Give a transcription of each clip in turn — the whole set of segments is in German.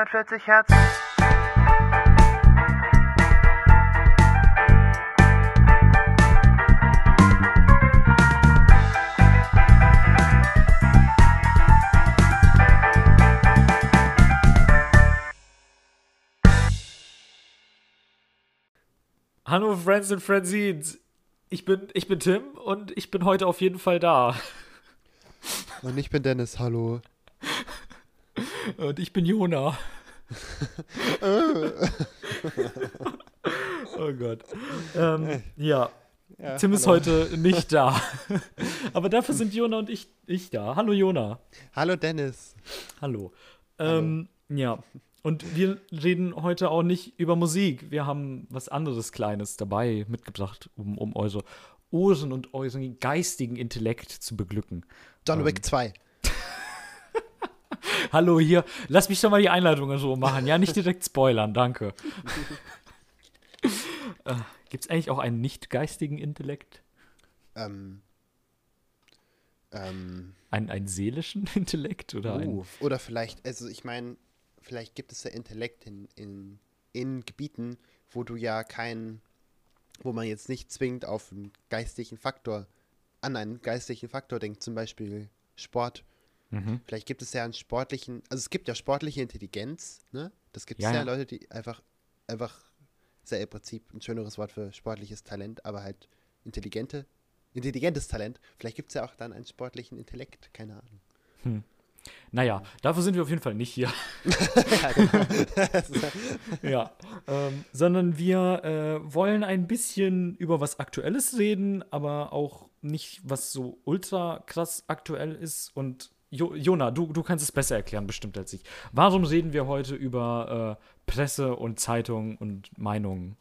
140 Hertz. Hallo Friends and Friendsines. Ich bin, ich bin Tim und ich bin heute auf jeden Fall da. Und ich bin Dennis, hallo. Und ich bin Jona. oh Gott. Ähm, ja. Ja, Tim ist hallo. heute nicht da. Aber dafür sind Jona und ich, ich da. Hallo Jona. Hallo Dennis. Hallo. Ähm, ja. Und wir reden heute auch nicht über Musik. Wir haben was anderes Kleines dabei mitgebracht, um, um eure Ohren und euren geistigen Intellekt zu beglücken. John Wick 2. Hallo hier. Lass mich doch mal die Einleitung so machen. Ja, nicht direkt spoilern, danke. äh, Gibt es eigentlich auch einen nicht geistigen Intellekt? Ähm. Ähm. Einen, einen seelischen Intellekt? Oder einen, Uh, oder vielleicht, also ich meine, vielleicht gibt es ja Intellekt in, in, in Gebieten, wo du ja keinen, wo man jetzt nicht zwingend auf einen geistigen Faktor, an einen geistigen Faktor denkt, zum Beispiel Sport. Mhm. Vielleicht gibt es ja einen sportlichen, also es gibt ja sportliche Intelligenz, ne? Das gibt es Ja, ja, ja. Leute, die einfach, einfach, ist ja im Prinzip ein schöneres Wort für sportliches Talent, aber halt intelligente, intelligentes Talent. Vielleicht gibt es ja auch dann einen sportlichen Intellekt, keine Ahnung. Naja, dafür sind wir auf jeden Fall nicht hier. ja, genau. ja. Ähm, sondern wir äh, wollen ein bisschen über was Aktuelles reden, aber auch nicht, was so ultra krass aktuell ist. Und jo Jona, du, du kannst es besser erklären, bestimmt als ich. Warum reden wir heute über äh, Presse und Zeitung und Meinungen?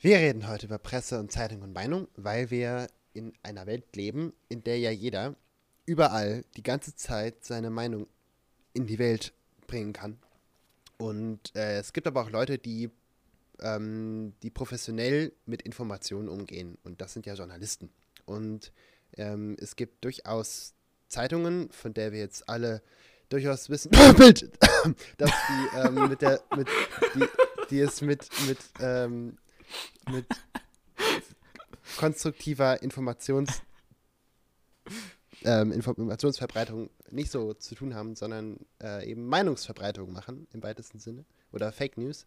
Wir reden heute über Presse und Zeitung und Meinung, weil wir in einer Welt leben, in der ja jeder überall die ganze Zeit seine Meinung in die Welt bringen kann. Und äh, es gibt aber auch Leute, die, ähm, die professionell mit Informationen umgehen. Und das sind ja Journalisten. Und ähm, es gibt durchaus Zeitungen, von der wir jetzt alle durchaus wissen, Bild, dass die ähm, mit der, mit, die, die es mit, mit, ähm, mit konstruktiver Informations, ähm, Informationsverbreitung nicht so zu tun haben, sondern äh, eben Meinungsverbreitung machen im weitesten Sinne oder Fake News.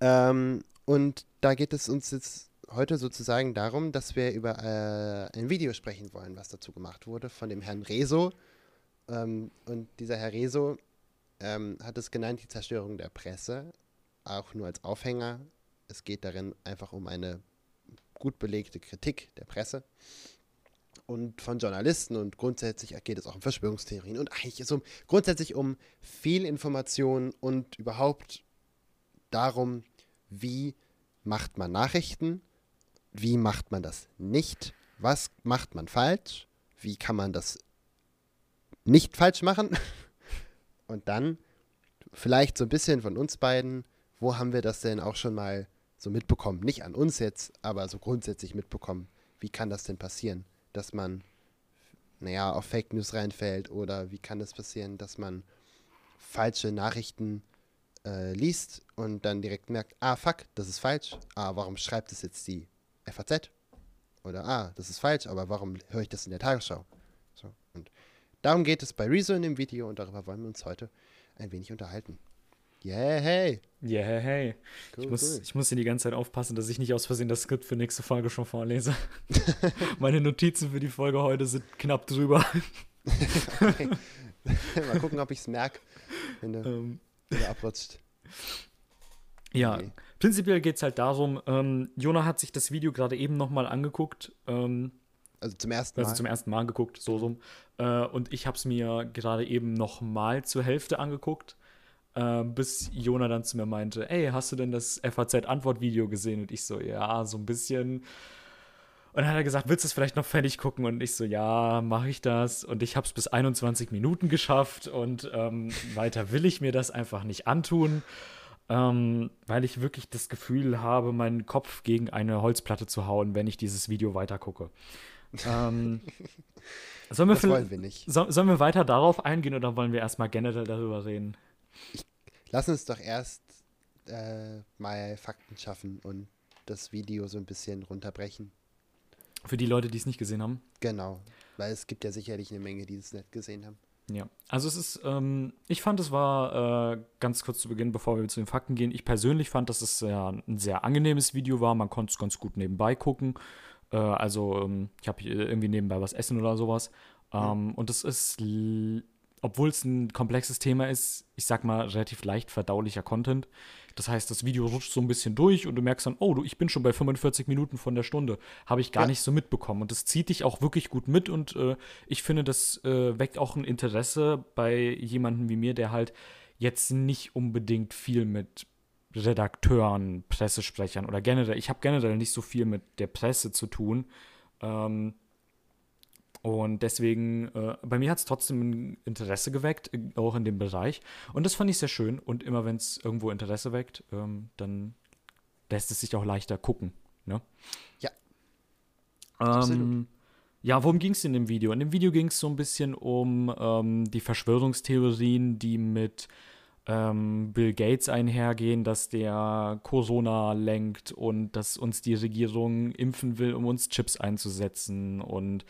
Ähm, und da geht es uns jetzt heute sozusagen darum, dass wir über äh, ein Video sprechen wollen, was dazu gemacht wurde von dem Herrn Rezo. Ähm, und dieser Herr Rezo ähm, hat es genannt, die Zerstörung der Presse, auch nur als Aufhänger. Es geht darin einfach um eine gut belegte Kritik der Presse und von Journalisten und grundsätzlich geht es auch um Verschwörungstheorien und eigentlich ist es um, grundsätzlich um Fehlinformationen und überhaupt darum, wie macht man Nachrichten, wie macht man das nicht, was macht man falsch, wie kann man das nicht falsch machen und dann vielleicht so ein bisschen von uns beiden, wo haben wir das denn auch schon mal so mitbekommen, nicht an uns jetzt, aber so grundsätzlich mitbekommen, wie kann das denn passieren? dass man, naja, auf Fake News reinfällt oder wie kann es passieren, dass man falsche Nachrichten äh, liest und dann direkt merkt, ah, fuck, das ist falsch. Ah, warum schreibt es jetzt die FAZ? Oder, ah, das ist falsch, aber warum höre ich das in der Tagesschau? So, und darum geht es bei Rezo in dem Video und darüber wollen wir uns heute ein wenig unterhalten. Yeah, hey. Yeah, hey. Cool, ich, muss, cool. ich muss hier die ganze Zeit aufpassen, dass ich nicht aus Versehen das Skript für nächste Folge schon vorlese. Meine Notizen für die Folge heute sind knapp drüber. Okay. Mal gucken, ob ich es merke, wenn du, Ähm, wenn du abrutscht. Ja, Okay. prinzipiell geht es halt darum, ähm, Jona hat sich das Video gerade eben nochmal angeguckt, ähm, Also zum ersten Mal. also zum ersten Mal angeguckt, so rum. Äh, und ich habe es mir gerade eben nochmal zur Hälfte angeguckt, äh, bis Jona dann zu mir meinte, ey, hast du denn das FAZ-Antwortvideo gesehen? Und ich so, ja, so ein bisschen. Und dann hat er gesagt, willst du es vielleicht noch fertig gucken? Und ich so, ja, mache ich das. Und ich habe es bis 21 Minuten geschafft und ähm, weiter will ich mir das einfach nicht antun, ähm, weil ich wirklich das Gefühl habe, meinen Kopf gegen eine Holzplatte zu hauen, wenn ich dieses Video weiter gucke. ähm, sollen wir das wollen wir nicht. so, sollen wir weiter darauf eingehen oder wollen wir erstmal generell darüber reden? ich, lass uns doch erst äh, mal Fakten schaffen und das Video so ein bisschen runterbrechen. Für die Leute, die es nicht gesehen haben. Genau, weil es gibt ja sicherlich eine Menge, die es nicht gesehen haben. Ja, also es ist, ähm, ich fand, es war äh, ganz kurz zu Beginn, bevor wir zu den Fakten gehen. Ich persönlich fand, dass es ja ein sehr angenehmes Video war. Man konnte es ganz gut nebenbei gucken. Äh, also, ähm, ich habe irgendwie nebenbei was essen oder sowas. Ähm, mhm. Und es ist, obwohl es ein komplexes Thema ist, ich sag mal, relativ leicht verdaulicher Content. Das heißt, das Video rutscht so ein bisschen durch und du merkst dann, oh, du, ich bin schon bei 45 Minuten von der Stunde. Habe ich gar ja. nicht so mitbekommen. Und das zieht dich auch wirklich gut mit und äh, ich finde, das äh, weckt auch ein Interesse bei jemandem wie mir, der halt jetzt nicht unbedingt viel mit Redakteuren, Pressesprechern oder generell, ich habe generell nicht so viel mit der Presse zu tun. Ähm, und deswegen, äh, bei mir hat es trotzdem Interesse geweckt, auch in dem Bereich. Und das fand ich sehr schön. Und immer wenn es irgendwo Interesse weckt, ähm, dann lässt es sich auch leichter gucken. Ne? Ja. Ähm, ja, worum ging es in dem Video? In dem Video ging es so ein bisschen um ähm, die Verschwörungstheorien, die mit ähm, Bill Gates einhergehen, dass der Corona lenkt und dass uns die Regierung impfen will, um uns Chips einzusetzen und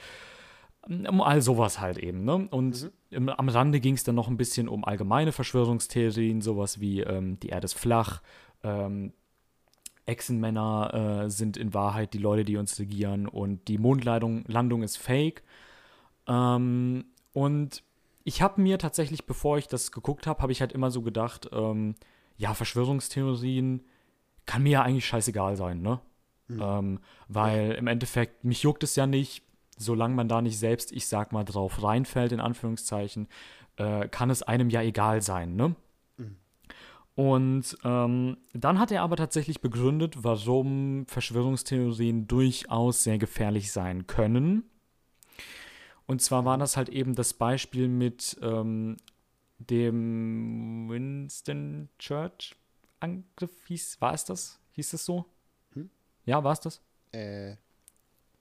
all sowas halt eben. Ne? Und mhm. am Rande ging es dann noch ein bisschen um allgemeine Verschwörungstheorien, sowas wie ähm, die Erde ist flach, ähm, Echsenmänner äh, sind in Wahrheit die Leute, die uns regieren und die Mondlandung Landung ist fake. Ähm, und ich habe mir tatsächlich, bevor ich das geguckt habe, habe ich halt immer so gedacht, ähm, ja, Verschwörungstheorien kann mir ja eigentlich scheißegal sein, ne? Mhm. Ähm, weil im Endeffekt, mich juckt es ja nicht, solange man da nicht selbst, ich sag mal, drauf reinfällt, in Anführungszeichen, äh, kann es einem ja egal sein, ne? Mhm. Und ähm, dann hat er aber tatsächlich begründet, warum Verschwörungstheorien durchaus sehr gefährlich sein können. Und zwar war das halt eben das Beispiel mit ähm, dem Winston Church Angriff hieß, war es das? Hieß es so? Hm? Ja, war es das? Äh,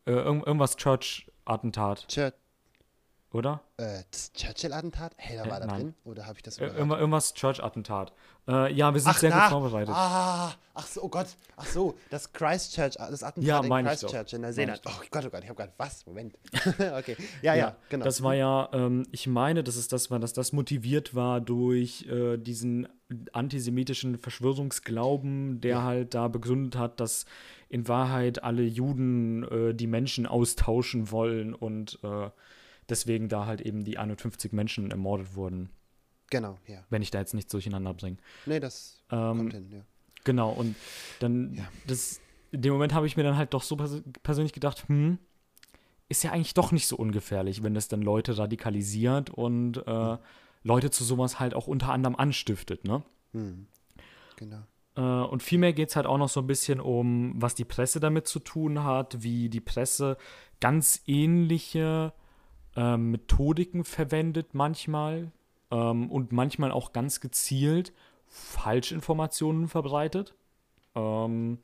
äh, irgendwas Church-Attentat. Church. Oder? Äh, das Churchill-Attentat? Hey, da war äh, da drin? Oder habe ich das überhört? Irgendwas, irgendwas Church-Attentat. Äh, ja, wir sind ach, sehr na, gut vorbereitet. Ah, ach so, oh Gott. Ach so, das Christchurch, das Attentat ja, in Christchurch in Neuseeland. Oh Gott, oh Gott, ich habe gerade, was? Moment. okay. Ja, ja, ja, genau. Das war ja, ähm, ich meine, dass es das war, dass das motiviert war durch äh, diesen antisemitischen Verschwörungsglauben, der ja. halt da begründet hat, dass in Wahrheit alle Juden äh, die Menschen austauschen wollen und äh, deswegen da halt eben die 51 Menschen ermordet wurden. Genau, ja. Wenn ich da jetzt nichts durcheinander bringe. Nee, das ähm, kommt hin, ja. Genau, und dann, ja. das, in dem Moment habe ich mir dann halt doch so pers persönlich gedacht, hm, ist ja eigentlich doch nicht so ungefährlich, wenn das dann Leute radikalisiert und äh, mhm. Leute zu sowas halt auch unter anderem anstiftet, ne? Mhm. Genau. Äh, und vielmehr geht es halt auch noch so ein bisschen um, was die Presse damit zu tun hat, wie die Presse ganz ähnliche äh, Methodiken verwendet manchmal ähm, und manchmal auch ganz gezielt Falschinformationen verbreitet. Ähm,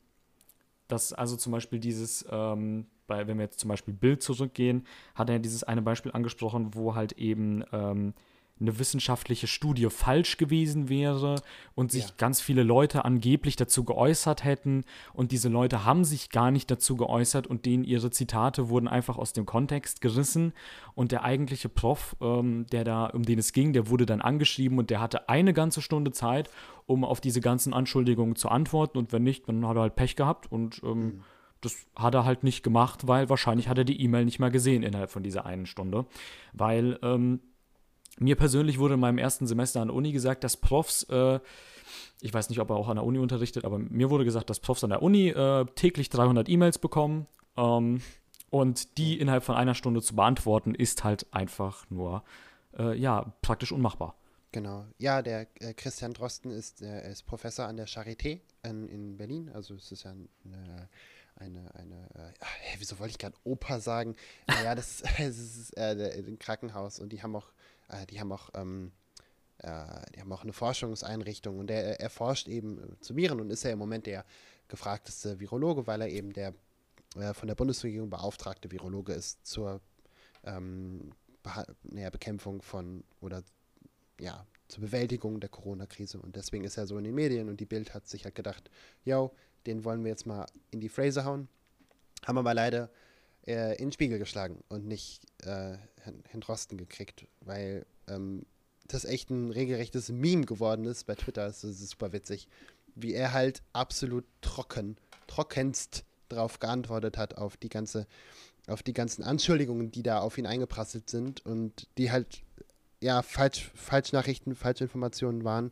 dass also zum Beispiel dieses, ähm, bei, wenn wir jetzt zum Beispiel Bild zurückgehen, hat er dieses eine Beispiel angesprochen, wo halt eben ähm, eine wissenschaftliche Studie falsch gewesen wäre und sich ja. ganz viele Leute angeblich dazu geäußert hätten und diese Leute haben sich gar nicht dazu geäußert und denen ihre Zitate wurden einfach aus dem Kontext gerissen und der eigentliche Prof, ähm, der da, um den es ging, der wurde dann angeschrieben und der hatte eine ganze Stunde Zeit, um auf diese ganzen Anschuldigungen zu antworten und wenn nicht, dann hat er halt Pech gehabt und ähm, mhm. Das hat er halt nicht gemacht, weil wahrscheinlich hat er die E-Mail nicht mal gesehen innerhalb von dieser einen Stunde. Weil ähm, mir persönlich wurde in meinem ersten Semester an der Uni gesagt, dass Profs, äh, ich weiß nicht, ob er auch an der Uni unterrichtet, aber mir wurde gesagt, dass Profs an der Uni äh, täglich 300 E-Mails bekommen. Ähm, und die innerhalb von einer Stunde zu beantworten, ist halt einfach nur, äh, ja, praktisch unmachbar. Genau. Ja, der äh, Christian Drosten ist, äh, ist Professor an der Charité in, in Berlin. Also es ist ja eine, eine, eine äh, wieso wollte ich gerade Oper sagen? Naja, das ist, es ist äh, ein Krankenhaus und die haben auch äh, die haben auch ähm, äh, die haben auch eine Forschungseinrichtung und der erforscht eben äh, zu Viren und ist ja im Moment der gefragteste Virologe, weil er eben der äh, von der Bundesregierung beauftragte Virologe ist zur ähm, naja, Bekämpfung von oder ja, zur Bewältigung der Corona-Krise. Und deswegen ist er so in den Medien und die Bild hat sich halt gedacht, yo, den wollen wir jetzt mal in die Phrase hauen. Haben aber leider äh, in den Spiegel geschlagen und nicht äh, Herrn Drosten gekriegt, weil ähm, das echt ein regelrechtes Meme geworden ist bei Twitter. Das ist super witzig, wie er halt absolut trocken, trockenst drauf geantwortet hat auf die ganze, auf die ganzen Anschuldigungen, die da auf ihn eingeprasselt sind und die halt ja falsch, Falschnachrichten, Falschinformationen waren.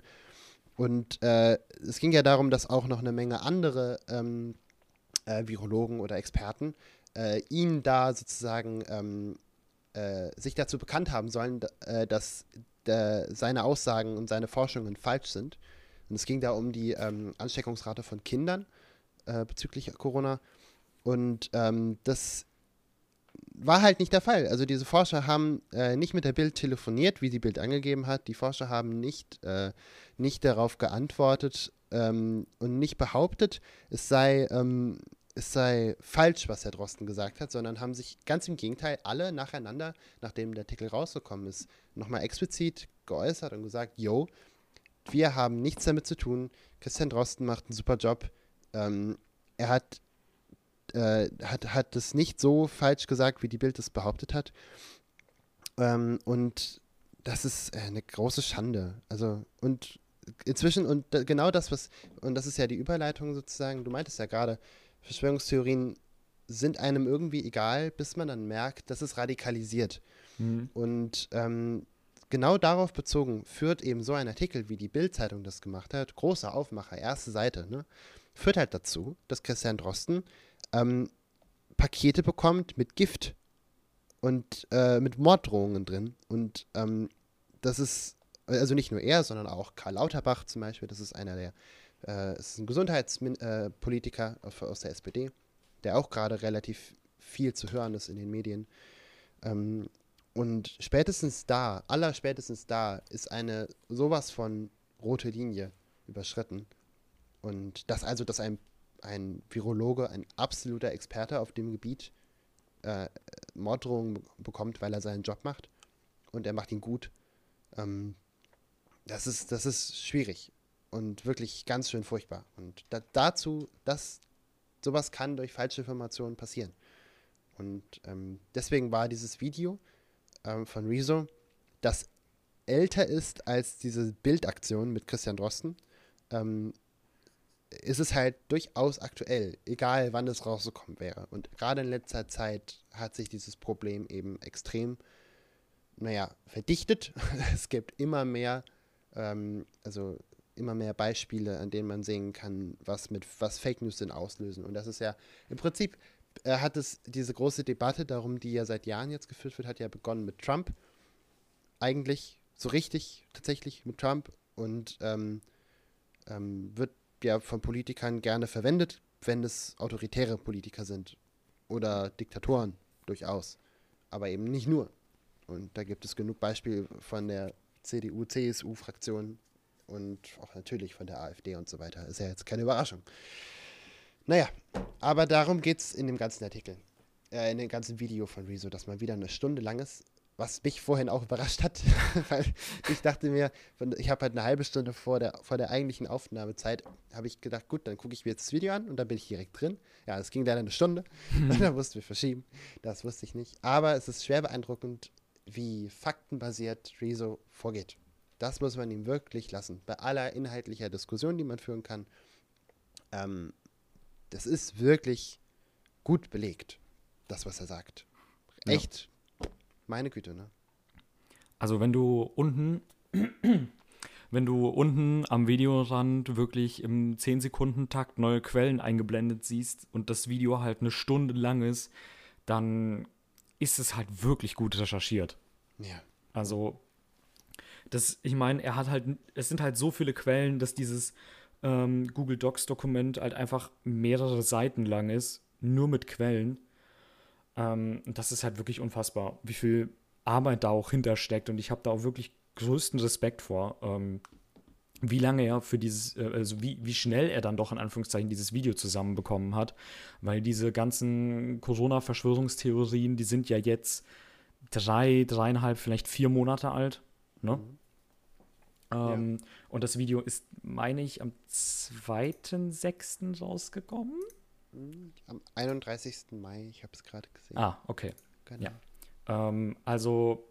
Und äh, es ging ja darum, dass auch noch eine Menge andere ähm, äh, Virologen oder Experten äh, ihn da sozusagen ähm, äh, sich dazu bekannt haben sollen, äh, dass seine Aussagen und seine Forschungen falsch sind. Und es ging da um die ähm, Ansteckungsrate von Kindern äh, bezüglich Corona. Und ähm, das war halt nicht der Fall. Also diese Forscher haben äh, nicht mit der Bild telefoniert, wie die Bild angegeben hat. Die Forscher haben nicht, äh, nicht darauf geantwortet ähm, und nicht behauptet, es sei ähm, es sei falsch, was Herr Drosten gesagt hat, sondern haben sich ganz im Gegenteil alle nacheinander, nachdem der Artikel rausgekommen ist, nochmal explizit geäußert und gesagt, yo, wir haben nichts damit zu tun. Christian Drosten macht einen super Job. Ähm, er hat, äh, hat, hat das nicht so falsch gesagt, wie die Bild es behauptet hat. Ähm, und das ist äh, eine große Schande. Also, und inzwischen, und genau das, was, und das ist ja die Überleitung sozusagen, du meintest ja gerade, Verschwörungstheorien sind einem irgendwie egal, bis man dann merkt, dass es radikalisiert. Mhm. Und ähm, genau darauf bezogen führt eben so ein Artikel, wie die Bild-Zeitung das gemacht hat, großer Aufmacher, erste Seite, ne, führt halt dazu, dass Christian Drosten ähm, Pakete bekommt mit Gift und äh, mit Morddrohungen drin. Und ähm, das ist, also nicht nur er, sondern auch Karl Lauterbach zum Beispiel, das ist einer der äh, es ist ein Gesundheitspolitiker äh, aus der SPD, der auch gerade relativ viel zu hören ist in den Medien. Ähm, und spätestens da, aller spätestens da, ist eine sowas von rote Linie überschritten. Und das also, dass ein, ein Virologe, ein absoluter Experte auf dem Gebiet äh, Morddrohungen bekommt, weil er seinen Job macht und er macht ihn gut. Ähm, das, ist, das ist schwierig und wirklich ganz schön furchtbar. Und da, dazu, das, sowas kann durch falsche Informationen passieren. Und ähm, deswegen war dieses Video ähm, von Rezo, das älter ist als diese Bildaktion mit Christian Drosten, ähm, ist es halt durchaus aktuell, egal wann es rausgekommen wäre. Und gerade in letzter Zeit hat sich dieses Problem eben extrem, naja, verdichtet. es gibt immer mehr, ähm, also immer mehr Beispiele, an denen man sehen kann, was mit was Fake News denn auslösen. Und das ist ja im Prinzip äh, hat es diese große Debatte darum, die ja seit Jahren jetzt geführt wird, hat ja begonnen mit Trump. Eigentlich so richtig tatsächlich mit Trump und ähm, ähm, wird ja von Politikern gerne verwendet, wenn es autoritäre Politiker sind oder Diktatoren durchaus, aber eben nicht nur. Und da gibt es genug Beispiele von der CDU-CSU-Fraktion, und auch natürlich von der AfD und so weiter. Ist ja jetzt keine Überraschung. Naja, aber darum geht es in dem ganzen Artikel, äh, in dem ganzen Video von Rezo, das mal wieder eine Stunde lang ist, was mich vorhin auch überrascht hat, weil ich dachte mir, ich habe halt eine halbe Stunde vor der, vor der eigentlichen Aufnahmezeit, habe ich gedacht, gut, dann gucke ich mir jetzt das Video an und dann bin ich direkt drin. Ja, es ging leider eine Stunde, und dann mussten wir verschieben, das wusste ich nicht. Aber es ist schwer beeindruckend, wie faktenbasiert Rezo vorgeht. Das muss man ihm wirklich lassen. Bei aller inhaltlicher Diskussion, die man führen kann. Ähm, das ist wirklich gut belegt, das, was er sagt. Echt, ja. meine Güte, ne? Also wenn du unten, wenn du unten am Videorand wirklich im 10-Sekunden-Takt neue Quellen eingeblendet siehst und das Video halt eine Stunde lang ist, dann ist es halt wirklich gut recherchiert. Ja. Also das, ich meine, er hat halt, es sind halt so viele Quellen, dass dieses ähm, Google Docs-Dokument halt einfach mehrere Seiten lang ist, nur mit Quellen. Ähm, das ist halt wirklich unfassbar, wie viel Arbeit da auch hintersteckt. Und ich habe da auch wirklich größten Respekt vor, ähm, wie lange er für dieses, äh, also wie, wie schnell er dann doch in Anführungszeichen dieses Video zusammenbekommen hat. Weil diese ganzen Corona-Verschwörungstheorien, die sind ja jetzt drei, dreieinhalb, vielleicht vier Monate alt. Ne? Mhm. Ähm, ja. Und das Video ist, meine ich, am 2.6. rausgekommen. Am 31. Mai, ich habe es gerade gesehen. Ah, okay. Genau. Ja. Ähm, also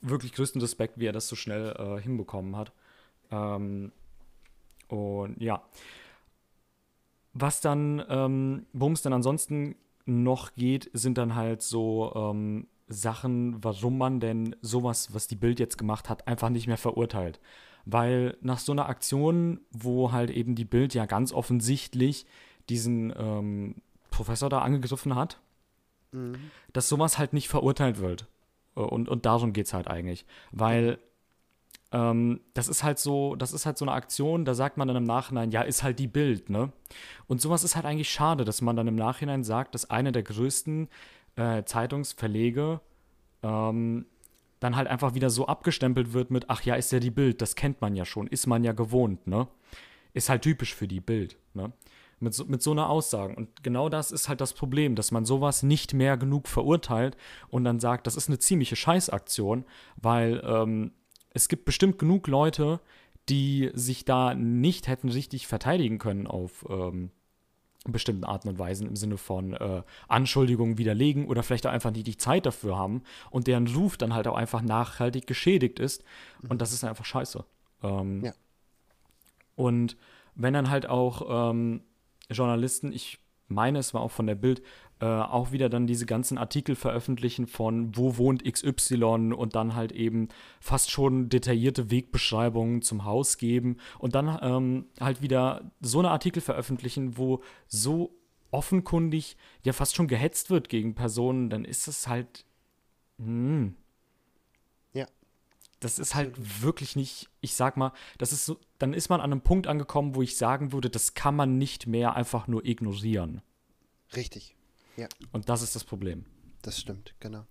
wirklich größten Respekt, wie er das so schnell äh, hinbekommen hat. Ähm, und ja. Was dann, ähm, worum es dann ansonsten noch geht, sind dann halt so ähm, Sachen, warum man denn sowas, was die Bild jetzt gemacht hat, einfach nicht mehr verurteilt. Weil nach so einer Aktion, wo halt eben die Bild ja ganz offensichtlich diesen ähm, Professor da angegriffen hat, mhm. dass sowas halt nicht verurteilt wird. Und, und darum geht es halt eigentlich. Weil ähm, das ist halt so, das ist halt so eine Aktion, da sagt man dann im Nachhinein, ja, ist halt die Bild, ne? Und sowas ist halt eigentlich schade, dass man dann im Nachhinein sagt, dass eine der größten äh, Zeitungsverlege ähm, dann halt einfach wieder so abgestempelt wird mit, ach ja, ist ja die Bild, das kennt man ja schon, ist man ja gewohnt, ne? Ist halt typisch für die Bild, ne? Mit so, mit so einer Aussage. Und genau das ist halt das Problem, dass man sowas nicht mehr genug verurteilt und dann sagt, das ist eine ziemliche Scheißaktion, weil ähm, es gibt bestimmt genug Leute, die sich da nicht hätten richtig verteidigen können auf ähm, bestimmten Arten und Weisen im Sinne von äh, Anschuldigungen widerlegen oder vielleicht auch einfach nicht die Zeit dafür haben und deren Ruf dann halt auch einfach nachhaltig geschädigt ist. Mhm. Und das ist einfach scheiße. Ähm, ja. Und wenn dann halt auch ähm, Journalisten, ich meine, es war auch von der Bild, äh, auch wieder dann diese ganzen Artikel veröffentlichen von wo wohnt XY und dann halt eben fast schon detaillierte Wegbeschreibungen zum Haus geben und dann ähm, halt wieder so eine Artikel veröffentlichen, wo so offenkundig ja fast schon gehetzt wird gegen Personen, dann ist es halt. Mh, hm. ja. Das ist halt wirklich nicht, ich sag mal, das ist so, dann ist man an einem Punkt angekommen, wo ich sagen würde, das kann man nicht mehr einfach nur ignorieren. Richtig. Ja. Und das ist das Problem. Das stimmt, genau.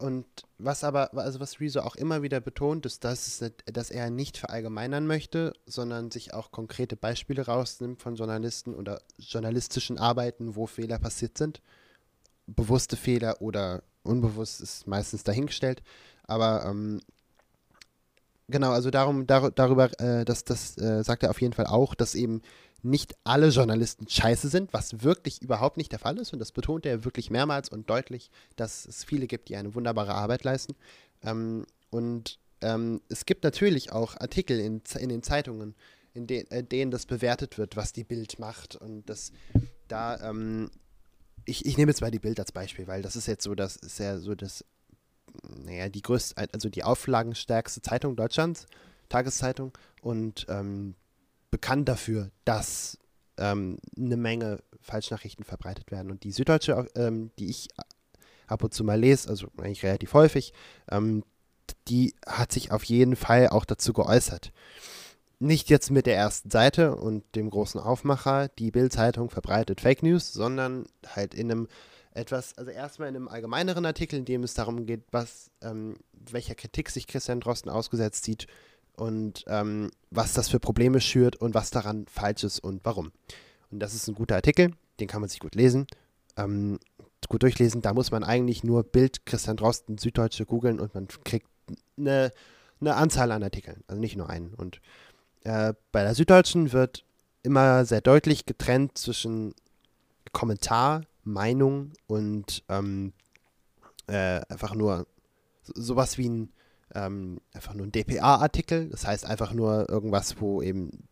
Und was aber, also was Rezo auch immer wieder betont, ist, dass, dass er nicht verallgemeinern möchte, sondern sich auch konkrete Beispiele rausnimmt von Journalisten oder journalistischen Arbeiten, wo Fehler passiert sind. Bewusste Fehler oder unbewusst ist meistens dahingestellt. Aber ähm, genau, also darum, dar darüber, äh, das, das äh, sagt er auf jeden Fall auch, dass eben nicht alle Journalisten scheiße sind, was wirklich überhaupt nicht der Fall ist. Und das betont er wirklich mehrmals und deutlich, dass es viele gibt, die eine wunderbare Arbeit leisten. Ähm, und ähm, es gibt natürlich auch Artikel in, in den Zeitungen, in de, äh, denen das bewertet wird, was die Bild macht. Und das da, ähm, ich, ich nehme jetzt mal die Bild als Beispiel, weil das ist jetzt so, das ist ja so das, naja, die größte, also die auflagenstärkste Zeitung Deutschlands, Tageszeitung. Und ähm, bekannt dafür, dass ähm, eine Menge Falschnachrichten verbreitet werden. Und die Süddeutsche, ähm, die ich ab und zu mal lese, also eigentlich relativ häufig, ähm, die hat sich auf jeden Fall auch dazu geäußert. Nicht jetzt mit der ersten Seite und dem großen Aufmacher, die Bild-Zeitung verbreitet Fake News, sondern halt in einem etwas, also erstmal in einem allgemeineren Artikel, in dem es darum geht, was, ähm, welcher Kritik sich Christian Drosten ausgesetzt sieht und ähm, was das für Probleme schürt und was daran falsch ist und warum. Und das ist ein guter Artikel, den kann man sich gut lesen, ähm, gut durchlesen. Da muss man eigentlich nur Bild Christian Drosten, Süddeutsche googeln und man kriegt eine, eine Anzahl an Artikeln, also nicht nur einen. Und äh, bei der Süddeutschen wird immer sehr deutlich getrennt zwischen Kommentar, Meinung und ähm, äh, einfach nur sowas wie ein ähm, einfach nur ein DPA-Artikel, das heißt einfach nur irgendwas, wo eben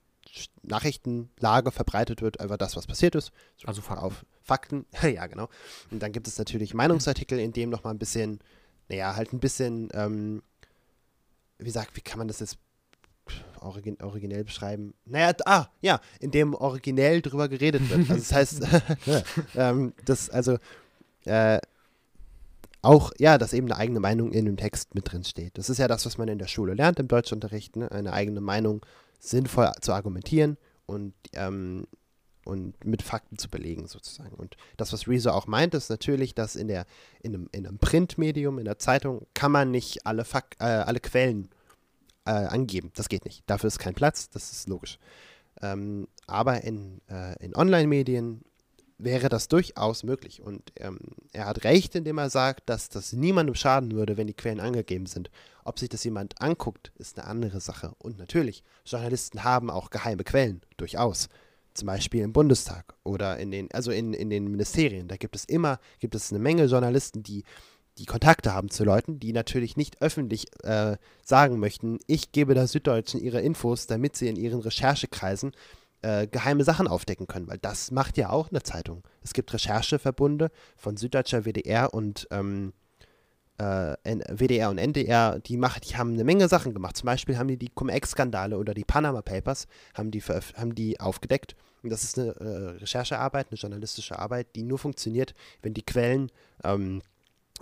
Nachrichtenlage verbreitet wird, einfach das, was passiert ist. Also Fakten. auf Fakten. ja, genau. Und dann gibt es natürlich Meinungsartikel, in dem nochmal ein bisschen, naja, halt ein bisschen, ähm, wie sagt, wie kann man das jetzt origin originell beschreiben? Naja, ah, ja, in dem originell drüber geredet wird. Also das heißt, ähm, das, also, äh, auch, ja, dass eben eine eigene Meinung in dem Text mit drin steht. Das ist ja das, was man in der Schule lernt, im Deutschunterricht, ne? eine eigene Meinung sinnvoll zu argumentieren und, ähm, und mit Fakten zu belegen, sozusagen. Und das, was Rezo auch meint, ist natürlich, dass in, der, in, einem, in einem Printmedium, in der Zeitung, kann man nicht alle, Fak äh, alle Quellen äh, angeben. Das geht nicht. Dafür ist kein Platz, das ist logisch. Ähm, aber in, äh, in Online-Medien wäre das durchaus möglich. Und ähm, er hat recht, indem er sagt, dass das niemandem schaden würde, wenn die Quellen angegeben sind. Ob sich das jemand anguckt, ist eine andere Sache. Und natürlich, Journalisten haben auch geheime Quellen, durchaus. Zum Beispiel im Bundestag oder in den, also in, in den Ministerien. Da gibt es immer, gibt es eine Menge Journalisten, die die Kontakte haben zu Leuten, die natürlich nicht öffentlich äh, sagen möchten, ich gebe der Süddeutschen ihre Infos, damit sie in ihren Recherchekreisen äh, geheime Sachen aufdecken können, weil das macht ja auch eine Zeitung. Es gibt Rechercheverbunde von Süddeutscher WDR und ähm, äh, WDR und NDR, die, machen, die haben eine Menge Sachen gemacht. Zum Beispiel haben die die Cum-Ex-Skandale oder die Panama Papers haben die, haben die aufgedeckt. Und das ist eine äh, Recherchearbeit, eine journalistische Arbeit, die nur funktioniert, wenn die Quellen ähm,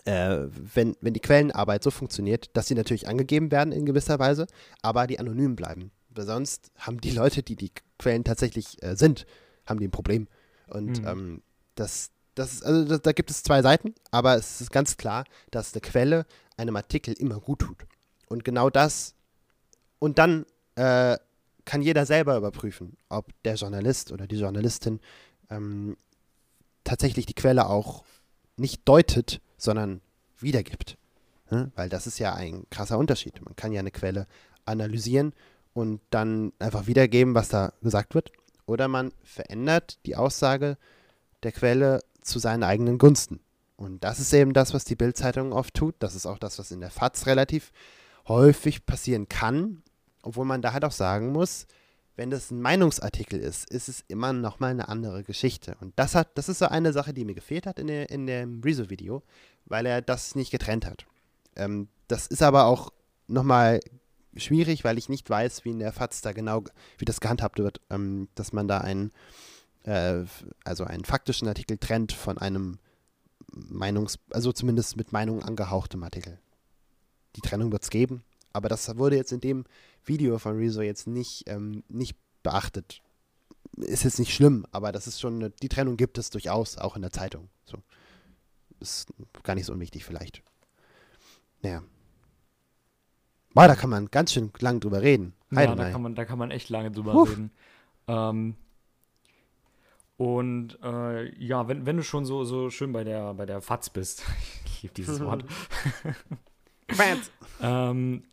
äh, wenn, wenn die Quellenarbeit so funktioniert, dass sie natürlich angegeben werden in gewisser Weise, aber die anonym bleiben. Sonst haben die Leute, die die Quellen tatsächlich äh, sind, haben die ein Problem. Und mhm. ähm, das, das ist, also da, da, gibt es zwei Seiten, aber es ist ganz klar, dass eine Quelle einem Artikel immer gut tut. Und genau das, und dann äh, kann jeder selber überprüfen, ob der Journalist oder die Journalistin ähm, tatsächlich die Quelle auch nicht deutet, sondern wiedergibt. Hm? Weil das ist ja ein krasser Unterschied. Man kann ja eine Quelle analysieren und dann einfach wiedergeben, was da gesagt wird. Oder man verändert die Aussage der Quelle zu seinen eigenen Gunsten. Und das ist eben das, was die Bildzeitung oft tut. Das ist auch das, was in der FAZ relativ häufig passieren kann. Obwohl man da halt auch sagen muss, wenn das ein Meinungsartikel ist, ist es immer nochmal eine andere Geschichte. Und das hat, das ist so eine Sache, die mir gefehlt hat in, der, in dem Rezo-Video, weil er das nicht getrennt hat. Ähm, das ist aber auch nochmal schwierig, weil ich nicht weiß, wie in der FAZ da genau, wie das gehandhabt wird, ähm, dass man da einen, äh, also einen faktischen Artikel trennt von einem Meinungs-, also zumindest mit Meinung angehauchtem Artikel. Die Trennung wird es geben, aber das wurde jetzt in dem Video von Rezo jetzt nicht, ähm, nicht beachtet. Ist jetzt nicht schlimm, aber das ist schon, eine, die Trennung gibt es durchaus, auch in der Zeitung. So. Ist gar nicht so unwichtig vielleicht. Naja. Boah, da kann man ganz schön lang drüber reden. Heide ja, da kann, man, da kann man echt lange drüber Uff. reden. Ähm, und äh, ja, wenn, wenn du schon so, so schön bei der, bei der Fatz bist, ich liebe dieses Wort. ähm,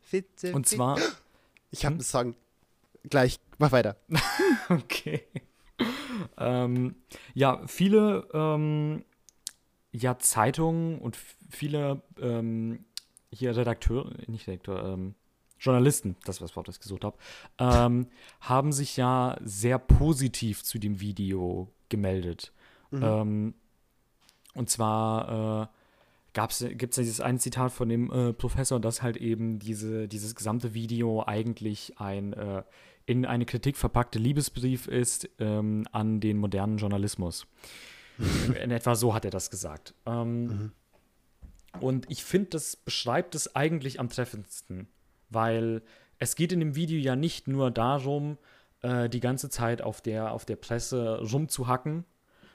Fitze, und zwar. Ich habe einen Song. Gleich, mach weiter. okay. ähm, ja, viele ähm, ja, Zeitungen und viele ähm, hier Redakteure, nicht Redakteur, ähm, Journalisten, das war das Wort, das ich gesucht habe, ähm, haben sich ja sehr positiv zu dem Video gemeldet. Mhm. Ähm, und zwar äh, gibt es dieses eine Zitat von dem äh, Professor, dass halt eben diese, dieses gesamte Video eigentlich ein äh, in eine Kritik verpackte Liebesbrief ist ähm, an den modernen Journalismus. in etwa so hat er das gesagt. Ähm, mhm. Und ich finde, das beschreibt es eigentlich am treffendsten, weil es geht in dem Video ja nicht nur darum, äh, die ganze Zeit auf der, auf der Presse rumzuhacken,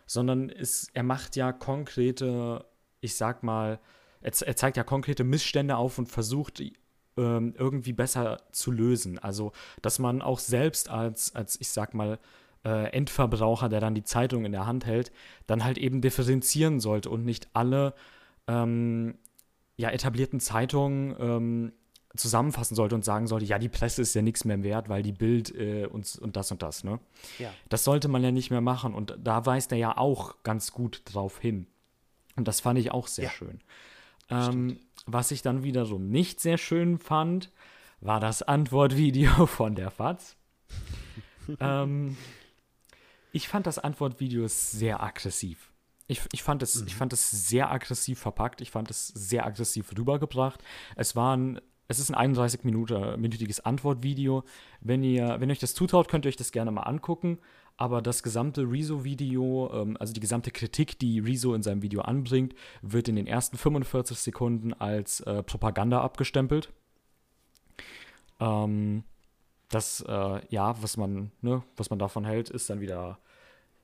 sondern es, er macht ja konkrete, ich sag mal, er, er zeigt ja konkrete Missstände auf und versucht ähm, irgendwie besser zu lösen. Also, dass man auch selbst als, als ich sag mal, äh, Endverbraucher, der dann die Zeitung in der Hand hält, dann halt eben differenzieren sollte und nicht alle ähm, ja, etablierten Zeitungen ähm, zusammenfassen sollte und sagen sollte, ja, die Presse ist ja nichts mehr wert, weil die Bild äh, und, und das und das, ne? Ja. Das sollte man ja nicht mehr machen und da weist er ja auch ganz gut drauf hin. Und das fand ich auch sehr ja. schön. Ähm, was ich dann wiederum nicht sehr schön fand, war das Antwortvideo von der FAZ. ähm, ich fand das Antwortvideo sehr aggressiv. Ich, ich, fand es, mhm. ich fand es sehr aggressiv verpackt. Ich fand es sehr aggressiv rübergebracht. Es war ein, es ist ein 31-minütiges Antwortvideo. Wenn ihr, wenn euch das zutraut, könnt ihr euch das gerne mal angucken. Aber das gesamte Rezo-Video, ähm, also die gesamte Kritik, die Rezo in seinem Video anbringt, wird in den ersten 45 Sekunden als äh, Propaganda abgestempelt. Ähm, das, äh, ja, was man, ne, was man davon hält, ist dann wieder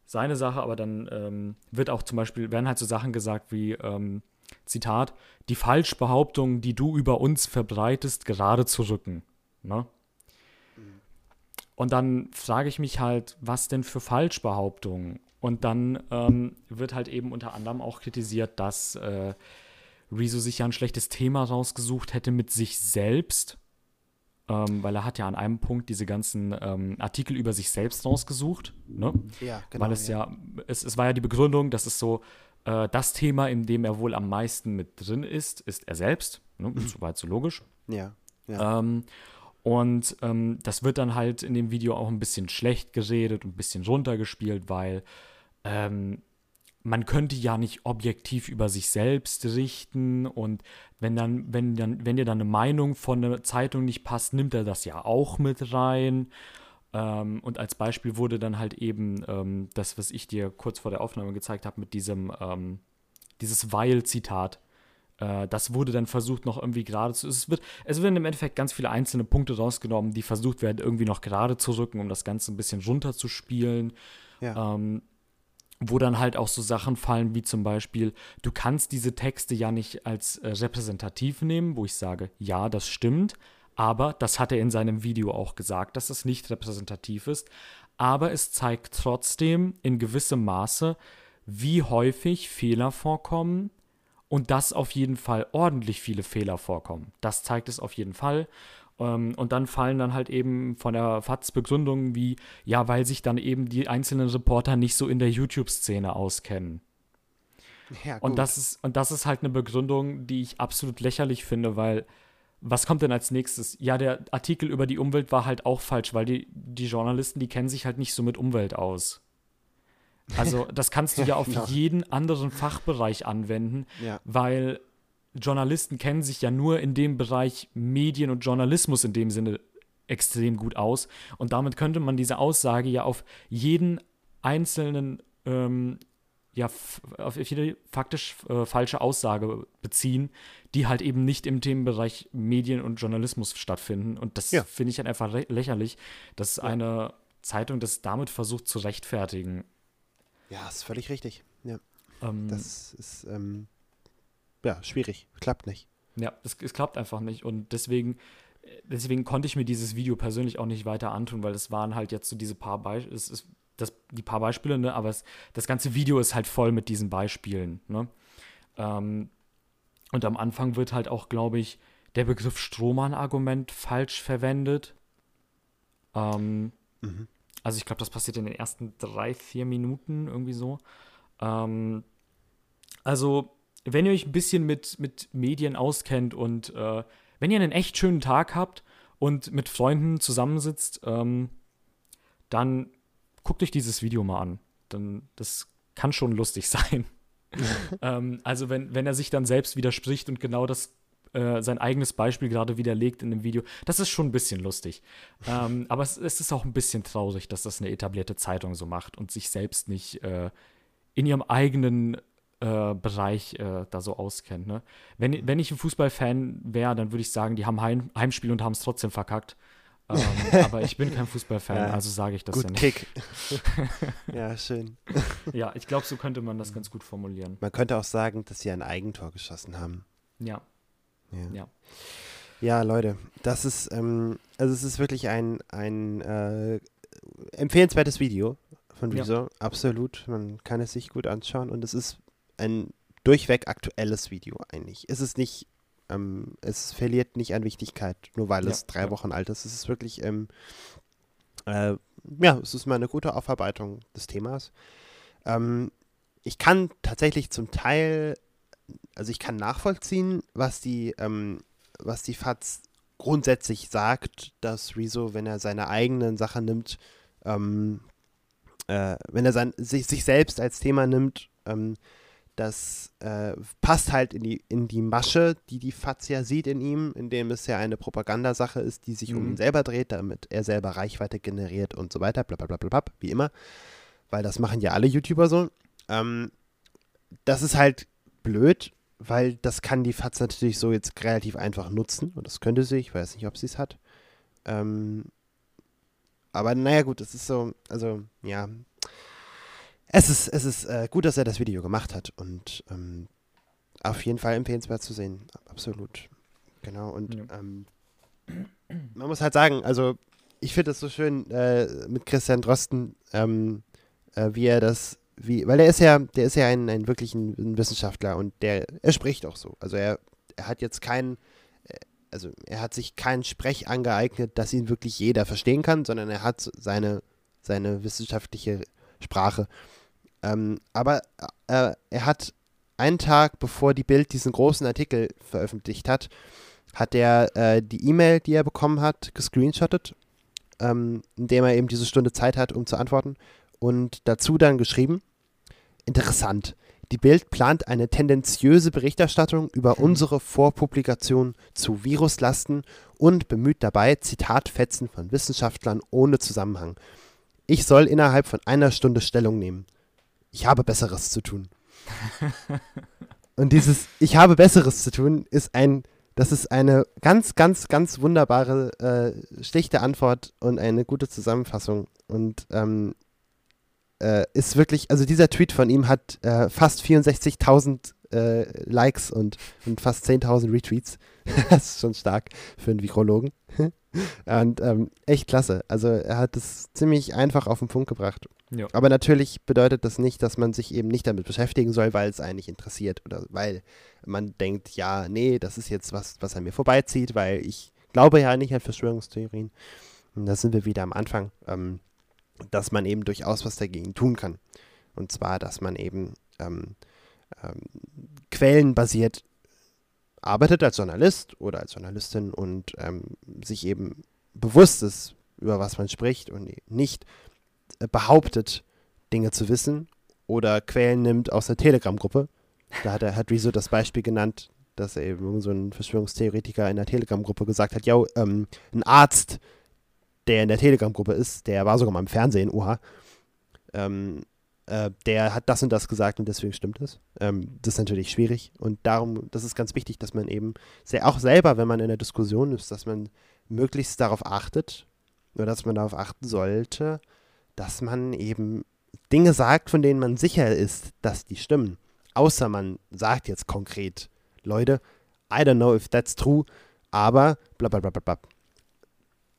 seine Sache, aber dann ähm, wird auch zum Beispiel, werden halt so Sachen gesagt wie, ähm, Zitat, die Falschbehauptungen, die du über uns verbreitest, gerade zu rücken. Ne? Und dann frage ich mich halt, was denn für Falschbehauptungen? Und dann ähm, wird halt eben unter anderem auch kritisiert, dass äh, Rezo sich ja ein schlechtes Thema rausgesucht hätte mit sich selbst. Ähm, weil er hat ja an einem Punkt diese ganzen ähm, Artikel über sich selbst rausgesucht. Ne? Ja, genau. Weil es ja, ja, es, es war ja die Begründung, dass es so äh, das Thema, in dem er wohl am meisten mit drin ist, ist er selbst. Ne? Soweit so logisch. ja, ja. Ähm, und ähm, das wird dann halt in dem Video auch ein bisschen schlecht geredet und ein bisschen runtergespielt, weil ähm, man könnte ja nicht objektiv über sich selbst richten und wenn dann, wenn dann, wenn dir dann eine Meinung von einer Zeitung nicht passt, nimmt er das ja auch mit rein. Ähm, und als Beispiel wurde dann halt eben ähm, das, was ich dir kurz vor der Aufnahme gezeigt habe, mit diesem, ähm, dieses Weil-Zitat. Äh, das wurde dann versucht, noch irgendwie gerade zu. Es, wird, es werden im Endeffekt ganz viele einzelne Punkte rausgenommen, die versucht werden, irgendwie noch gerade zu rücken, um das Ganze ein bisschen runterzuspielen. ja. Ähm, wo dann halt auch so Sachen fallen, wie zum Beispiel, du kannst diese Texte ja nicht als äh, repräsentativ nehmen, wo ich sage, ja, das stimmt, aber das hat er in seinem Video auch gesagt, dass es nicht repräsentativ ist. Aber es zeigt trotzdem in gewissem Maße, wie häufig Fehler vorkommen und dass auf jeden Fall ordentlich viele Fehler vorkommen. Das zeigt es auf jeden Fall. Ähm, und dann fallen dann halt eben von der FATS Begründungen wie, ja, weil sich dann eben die einzelnen Reporter nicht so in der YouTube-Szene auskennen. ja, Und das, ist, und das ist halt eine Begründung, die ich absolut lächerlich finde, weil was kommt denn als nächstes? Ja, der Artikel über die Umwelt war halt auch falsch, weil die, die Journalisten, die kennen sich halt nicht so mit Umwelt aus. Also, das kannst du ja auf Genau. jeden anderen Fachbereich anwenden, ja. weil Journalisten kennen sich ja nur in dem Bereich Medien und Journalismus in dem Sinne extrem gut aus. Und damit könnte man diese Aussage ja auf jeden einzelnen, ähm, ja, auf jede faktisch äh, falsche Aussage beziehen, die halt eben nicht im Themenbereich Medien und Journalismus stattfinden. Und das Ja. finde ich halt einfach lächerlich, dass Ja. eine Zeitung das damit versucht zu rechtfertigen. ja, ist völlig richtig. Ja, Ähm, das ist ähm, ja schwierig. Klappt nicht. Ja, es, es klappt einfach nicht und deswegen, deswegen konnte ich mir dieses Video persönlich auch nicht weiter antun, weil es waren halt jetzt so diese paar Beispiele, es ist das, die paar Beispiele, ne, aber es, das ganze Video ist halt voll mit diesen Beispielen, ne. Ähm, und am Anfang wird halt auch, glaube ich, der Begriff Strohmann-Argument falsch verwendet. Ähm, Mhm. also ich glaube, das passiert in den ersten drei, vier Minuten irgendwie so. Ähm, also, wenn ihr euch ein bisschen mit, mit Medien auskennt und äh, wenn ihr einen echt schönen Tag habt und mit Freunden zusammensitzt, ähm, dann guckt euch dieses Video mal an. Dann, das kann schon lustig sein. ähm, also, wenn, wenn er sich dann selbst widerspricht und genau das äh, sein eigenes Beispiel gerade widerlegt in dem Video, das ist schon ein bisschen lustig. ähm, aber es, es ist auch ein bisschen traurig, dass das eine etablierte Zeitung so macht und sich selbst nicht äh, in ihrem eigenen äh, Bereich äh, da so auskennt. Ne? Wenn, wenn ich ein Fußballfan wäre, dann würde ich sagen, die haben Heim, Heimspiel und haben es trotzdem verkackt. ähm, aber ich bin kein Fußballfan, Ja, also sage ich das ja Gut nicht. Kick. ja, schön. Ja, ich glaube, so könnte man das ganz gut formulieren. Man könnte auch sagen, dass sie ein Eigentor geschossen haben. Ja, Ja. Ja. Ja, Leute, das ist, ähm, also es ist wirklich ein, ein äh, empfehlenswertes Video von Ja. Rezo. Absolut. Man kann es sich gut anschauen und es ist ein durchweg aktuelles Video eigentlich. Es ist nicht, ähm, es verliert nicht an Wichtigkeit, nur weil Ja, es drei ja. Wochen alt ist. Es ist wirklich, ähm, äh, ja, es ist mal eine gute Aufarbeitung des Themas. Ähm, ich kann tatsächlich zum Teil, also ich kann nachvollziehen, was die, ähm, was die FAZ grundsätzlich sagt, dass Rezo, wenn er seine eigenen Sachen nimmt, ähm, äh, wenn er sein, sich, sich selbst als Thema nimmt, ähm, das äh, passt halt in die, in die Masche, die die FAZ ja sieht in ihm, indem es ja eine Propagandasache ist, die sich um Mhm. ihn selber dreht, damit er selber Reichweite generiert und so weiter, bla bla bla bla, bla wie immer. Weil das machen ja alle YouTuber so. Ähm, das ist halt blöd, weil das kann die FAZ natürlich so jetzt relativ einfach nutzen und das könnte sie, ich weiß nicht, ob sie es hat. Ähm, aber naja, gut, es ist so, also ja. Es ist, es ist äh, gut, dass er das Video gemacht hat und ähm, auf jeden Fall empfehlenswert zu sehen. Absolut. Genau. Und Ja. ähm, man muss halt sagen, also ich finde es so schön äh, mit Christian Drosten, ähm, äh, wie er das wie, weil er ist ja, der ist ja ein, ein wirklich ein, Wissenschaftler und der, er spricht auch so. Also er, er hat jetzt keinen, äh, also er hat sich keinen Sprech angeeignet, dass ihn wirklich jeder verstehen kann, sondern er hat seine, seine wissenschaftliche Sprache. Ähm, aber äh, er hat einen Tag bevor die Bild diesen großen Artikel veröffentlicht hat, hat er äh, die E-Mail, die er bekommen hat, gescreenshottet, ähm, indem er eben diese Stunde Zeit hat, um zu antworten und dazu dann geschrieben, interessant, die Bild plant eine tendenziöse Berichterstattung über mhm. unsere Vorpublikation zu Viruslasten und bemüht dabei Zitatfetzen von Wissenschaftlern ohne Zusammenhang. Ich soll innerhalb von einer Stunde Stellung nehmen. Ich habe Besseres zu tun. und dieses Ich habe Besseres zu tun ist ein, das ist eine ganz, ganz, ganz wunderbare, äh, schlichte Antwort und eine gute Zusammenfassung. Und ähm, äh, ist wirklich, also dieser Tweet von ihm hat äh, fast 64.000 äh, Likes und, und fast 10.000 Retweets. das ist schon stark für einen Virologen. und ähm, echt klasse. Also er hat es ziemlich einfach auf den Punkt gebracht. Ja. Aber natürlich bedeutet das nicht, dass man sich eben nicht damit beschäftigen soll, weil es einen nicht interessiert oder weil man denkt, ja, nee, das ist jetzt was, was an mir vorbeizieht, weil ich glaube ja nicht an Verschwörungstheorien. Und da sind wir wieder am Anfang. Ähm, dass man eben durchaus was dagegen tun kann. Und zwar, dass man eben ähm, ähm, quellenbasiert arbeitet als Journalist oder als Journalistin und ähm, sich eben bewusst ist, über was man spricht und nicht behauptet, Dinge zu wissen oder Quellen nimmt aus der Telegram-Gruppe. Da hat, er, hat Rezo das Beispiel genannt, dass er eben so ein Verschwörungstheoretiker in der Telegram-Gruppe gesagt hat, ja, ähm, ein Arzt der in der Telegram-Gruppe ist, der war sogar mal im Fernsehen, oha, ähm, äh, der hat das und das gesagt und deswegen stimmt es. Ähm, das ist natürlich schwierig und darum, das ist ganz wichtig, dass man eben sehr, auch selber, wenn man in der Diskussion ist, dass man möglichst darauf achtet oder dass man darauf achten sollte, dass man eben Dinge sagt, von denen man sicher ist, dass die stimmen. Außer man sagt jetzt konkret, Leute, I don't know if that's true, aber bla bla bla bla bla.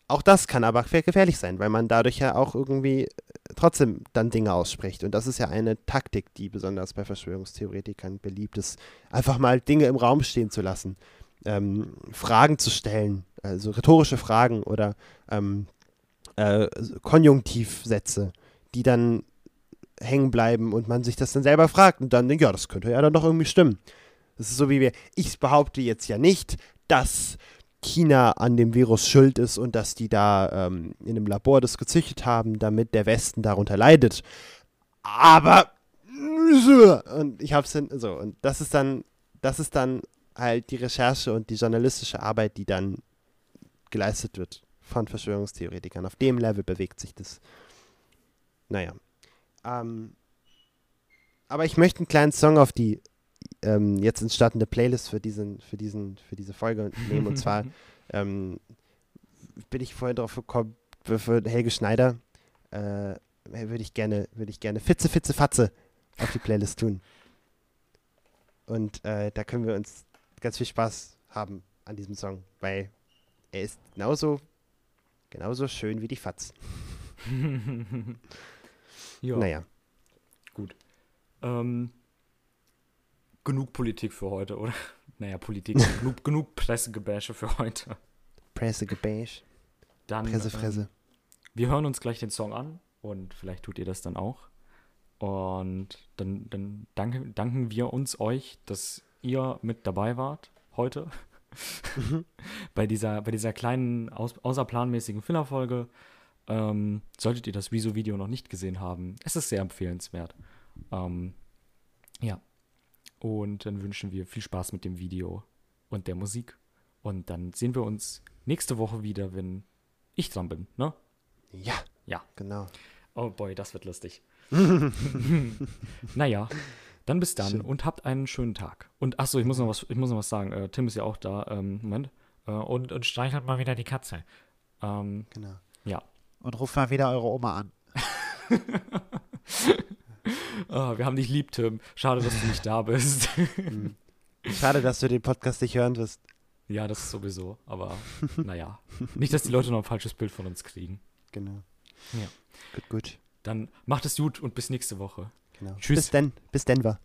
Auch das kann aber gefährlich sein, weil man dadurch ja auch irgendwie äh, trotzdem dann Dinge ausspricht. Und das ist ja eine Taktik, die besonders bei Verschwörungstheoretikern beliebt ist, einfach mal Dinge im Raum stehen zu lassen, ähm, Fragen zu stellen, also rhetorische Fragen oder ähm, äh, Konjunktivsätze, die dann hängen bleiben und man sich das dann selber fragt und dann denkt, ja, das könnte ja dann doch irgendwie stimmen. Das ist so wie wir, ich behaupte jetzt ja nicht, dass China an dem Virus schuld ist und dass die da ähm, in einem Labor das gezüchtet haben, damit der Westen darunter leidet. Aber und ich hab's dann so und das ist dann das ist dann halt die Recherche und die journalistische Arbeit, die dann geleistet wird von Verschwörungstheoretikern. Auf dem Level bewegt sich das. Naja. Ähm, aber ich möchte einen kleinen Song auf die ähm, jetzt entstandene Playlist für, diesen, für, diesen, für diese Folge nehmen. Und zwar ähm, bin ich vorhin drauf gekommen, für, Helge Schneider äh, würde ich gerne, würde ich gerne Fitze, Fitze, Fatze auf die Playlist tun. Und äh, da können wir uns ganz viel Spaß haben an diesem Song, weil er ist genauso, genauso schön wie die Fatz. ja. Naja. Gut. Ähm, genug Politik für heute, oder? Naja, Politik, genug, genug Pressegebäsche für heute. Pressegebäsch. Dann, Pressefresse. Ähm, wir hören uns gleich den Song an und vielleicht tut ihr das dann auch. Und dann, dann danke, danken wir uns euch, dass ihr mit dabei wart heute. Mhm. bei, dieser, bei dieser kleinen, aus, außerplanmäßigen Fillerfolge. Ähm, solltet ihr das Wieso-Video noch nicht gesehen haben, es ist sehr empfehlenswert. Ähm, ja, und dann wünschen wir viel Spaß mit dem Video und der Musik. Und dann sehen wir uns nächste Woche wieder, wenn ich dran bin, ne? Ja. Ja. Genau. Oh boy, das wird lustig. naja, dann bis dann Schön. und habt einen schönen Tag. Und achso, ich muss noch was, ich muss noch was sagen. Äh, Tim ist ja auch da. Ähm, Moment. Äh, und, und streichelt mal wieder die Katze. Ähm, genau. Ja. Und ruft mal wieder eure Oma an. Oh, wir haben dich lieb, Tim. Schade, dass du nicht da bist. Hm. Schade, dass du den Podcast nicht hören wirst. Ja, das ist sowieso. Aber naja. Nicht, dass die Leute noch ein falsches Bild von uns kriegen. Genau. Ja. Gut, gut. Dann macht es gut und bis nächste Woche. Genau. Tschüss. Bis dann. Bis Denver.